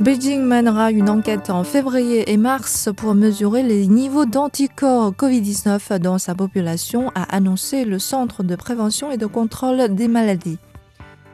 Beijing mènera une enquête en février et mars pour mesurer les niveaux d'anticorps Covid-19 dans sa population, a annoncé le Centre de prévention et de contrôle des maladies.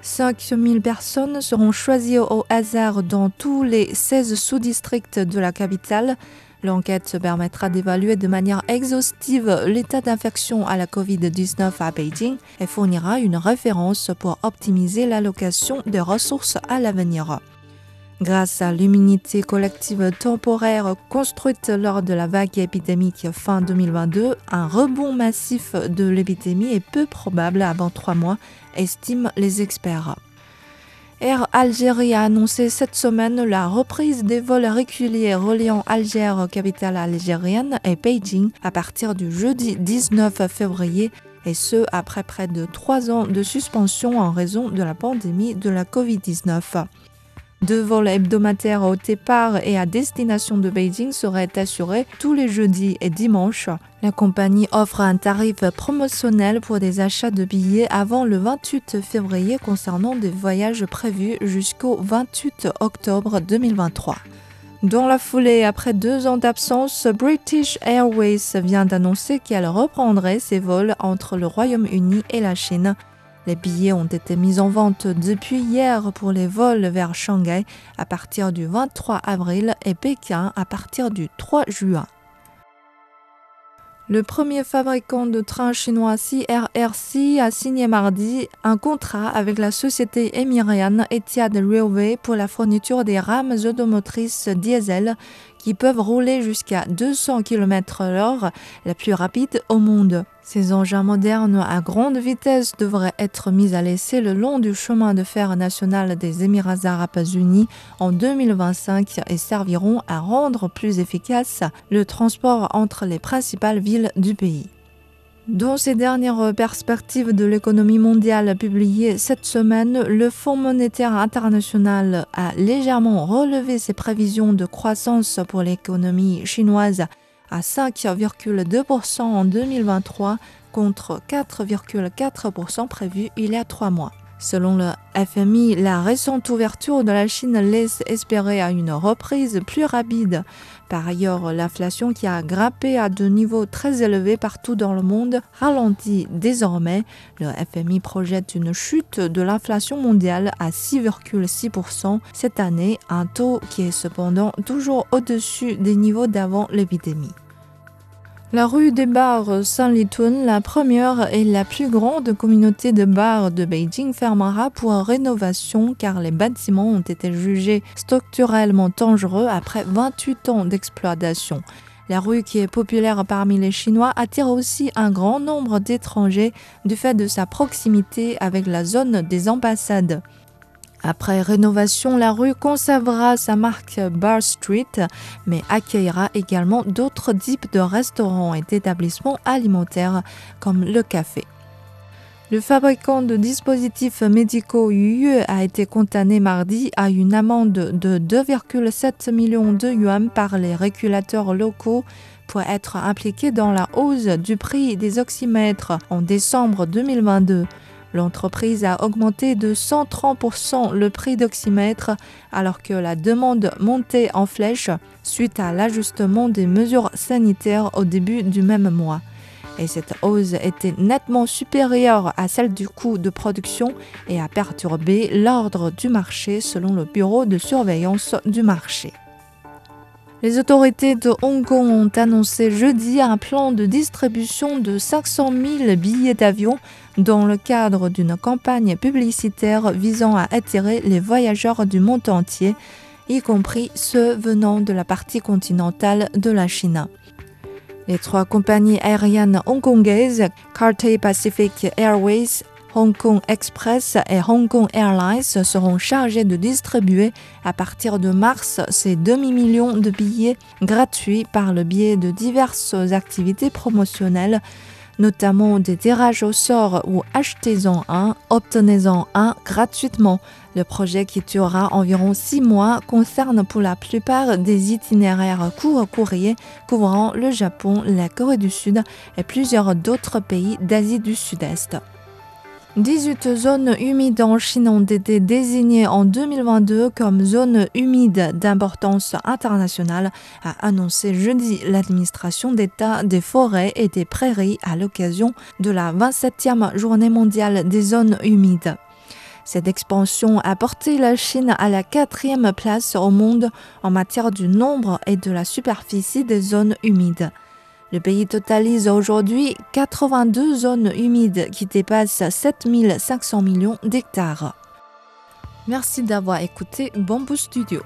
5000 personnes seront choisies au hasard dans tous les 16 sous-districts de la capitale. L'enquête permettra d'évaluer de manière exhaustive l'état d'infection à la Covid-19 à Beijing et fournira une référence pour optimiser l'allocation des ressources à l'avenir. Grâce à l'immunité collective temporaire construite lors de la vague épidémique fin 2022, un rebond massif de l'épidémie est peu probable avant trois mois, estiment les experts. Air Algérie a annoncé cette semaine la reprise des vols réguliers reliant Alger, capitale algérienne, et Beijing à partir du jeudi 19 février, et ce après près de trois ans de suspension en raison de la pandémie de la Covid-19. Deux vols hebdomadaires au départ et à destination de Beijing seraient assurés tous les jeudis et dimanches. La compagnie offre un tarif promotionnel pour des achats de billets avant le 28 février concernant des voyages prévus jusqu'au 28 octobre 2023. Dans la foulée, après deux ans d'absence, British Airways vient d'annoncer qu'elle reprendrait ses vols entre le Royaume-Uni et la Chine. Les billets ont été mis en vente depuis hier pour les vols vers Shanghai à partir du 23 avril et Pékin à partir du 3 juin. Le premier fabricant de trains chinois CRRC a signé mardi un contrat avec la société émirienne Etihad Railway pour la fourniture des rames automotrices diesel qui peuvent rouler jusqu'à 200 km/h, la plus rapide au monde. Ces engins modernes à grande vitesse devraient être mis à l'essai le long du chemin de fer national des Émirats arabes unis en 2025 et serviront à rendre plus efficace le transport entre les principales villes du pays. Dans ses dernières perspectives de l'économie mondiale publiées cette semaine, le Fonds monétaire international a légèrement relevé ses prévisions de croissance pour l'économie chinoise à 5,2% en 2023 contre 4,4% prévu il y a trois mois. Selon le FMI, la récente ouverture de la Chine laisse espérer à une reprise plus rapide. Par ailleurs, l'inflation qui a grimpé à de niveaux très élevés partout dans le monde ralentit désormais. Le FMI projette une chute de l'inflation mondiale à 6,6% cette année, un taux qui est cependant toujours au-dessus des niveaux d'avant l'épidémie. La rue des bars Saint-Litun, la première et la plus grande communauté de bars de Beijing, fermera pour rénovation car les bâtiments ont été jugés structurellement dangereux après 28 ans d'exploitation. La rue, qui est populaire parmi les Chinois, attire aussi un grand nombre d'étrangers du fait de sa proximité avec la zone des ambassades. Après rénovation, la rue conservera sa marque Bar Street, mais accueillera également d'autres types de restaurants et d'établissements alimentaires comme le café. Le fabricant de dispositifs médicaux Yuyue a été condamné mardi à une amende de 2,7 millions de yuan par les régulateurs locaux pour être impliqué dans la hausse du prix des oxymètres en décembre 2022. L'entreprise a augmenté de 130% le prix d'oxymètre alors que la demande montait en flèche suite à l'ajustement des mesures sanitaires au début du même mois. Et cette hausse était nettement supérieure à celle du coût de production et a perturbé l'ordre du marché selon le Bureau de surveillance du marché. Les autorités de Hong Kong ont annoncé jeudi un plan de distribution de 500 000 billets d'avion dans le cadre d'une campagne publicitaire visant à attirer les voyageurs du monde entier, y compris ceux venant de la partie continentale de la Chine. Les trois compagnies aériennes hongkongaises, Cathay Pacific Airways, Hong Kong Express et Hong Kong Airlines seront chargés de distribuer à partir de mars ces demi-millions de billets gratuits par le biais de diverses activités promotionnelles notamment des tirages au sort ou achetez-en un, obtenez-en un gratuitement. Le projet qui durera environ six mois concerne pour la plupart des itinéraires courts courriers couvrant le Japon, la Corée du Sud et plusieurs d'autres pays d'Asie du Sud-Est. 18 zones humides en Chine ont été désignées en 2022 comme zones humides d'importance internationale, a annoncé jeudi l'administration d'État des forêts et des prairies à l'occasion de la 27e journée mondiale des zones humides. Cette expansion a porté la Chine à la quatrième place au monde en matière du nombre et de la superficie des zones humides. Le pays totalise aujourd'hui 82 zones humides qui dépassent 7500 millions d'hectares. Merci d'avoir écouté Bamboo Studio.